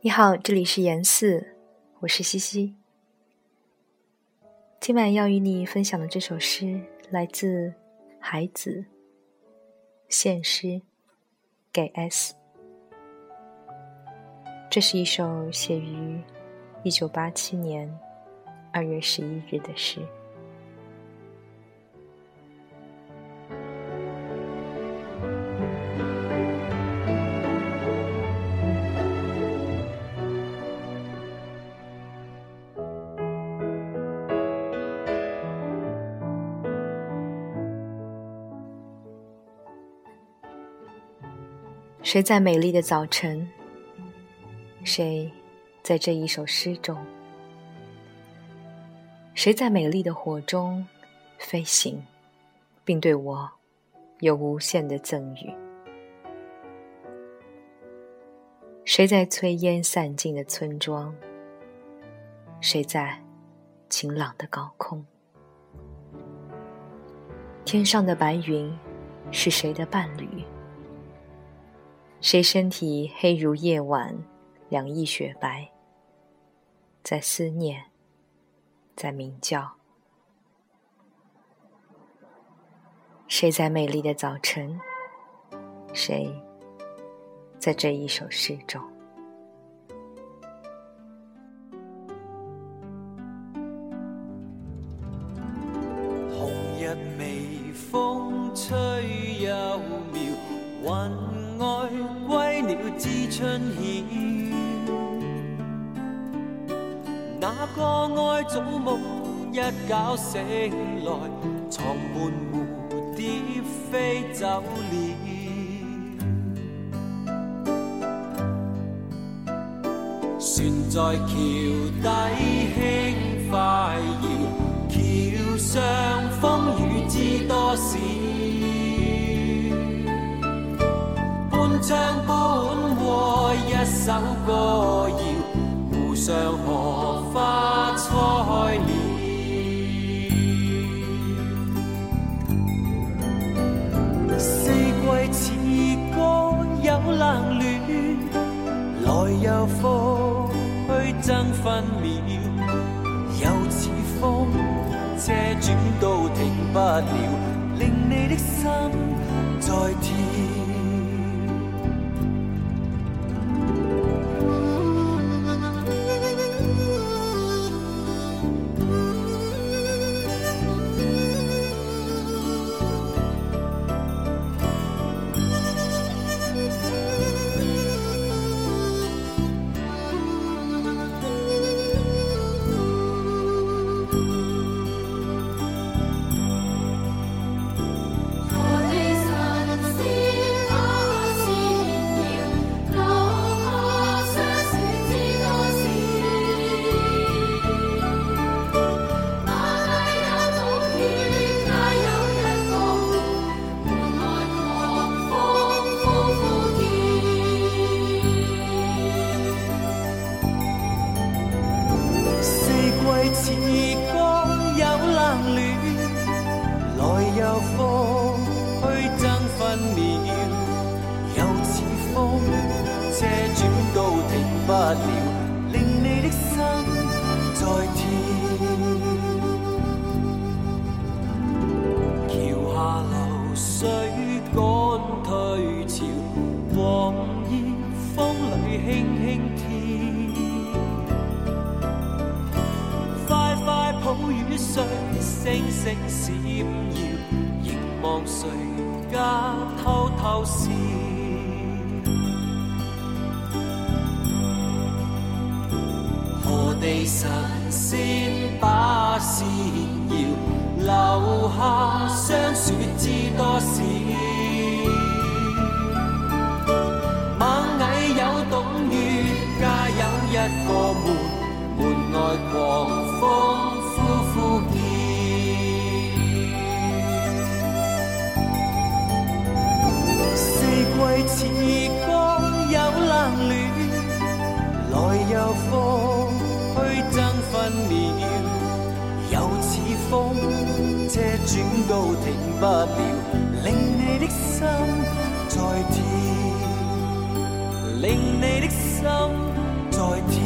你好，这里是严四，我是西西。今晚要与你分享的这首诗来自海子，献诗给 S。这是一首写于一九八七年二月十一日的诗。谁在美丽的早晨？谁在这一首诗中？谁在美丽的火中飞行，并对我有无限的赠予？谁在炊烟散尽的村庄？谁在晴朗的高空？天上的白云是谁的伴侣？谁身体黑如夜晚，两翼雪白，在思念，在鸣叫。谁在美丽的早晨？谁在这一首诗中？红日微风吹又妙，云。爱归了知春晓，那个爱早梦一觉醒来，床畔蝴蝶飞走了。船在桥底轻快摇，桥上风雨知多少。唱本和一首歌谣，湖上荷花开了。四季似歌有冷暖，来又复去争分秒，又似风车转都停不了，令你的心在跳。时光有冷暖来又复去争分秒又似风车转到停不了。雨水，星星闪耀，凝望谁家偷偷笑。何地神仙把线摇，留下霜雪知多少？螞蚁有懂月，家有一个门，门外狂似歌有冷暖，来又复。分秒，又似风车转都停不了，令你的心在跳，令你的心。在跳，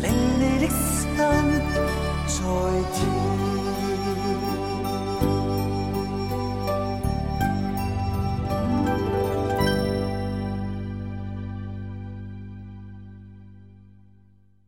令你的心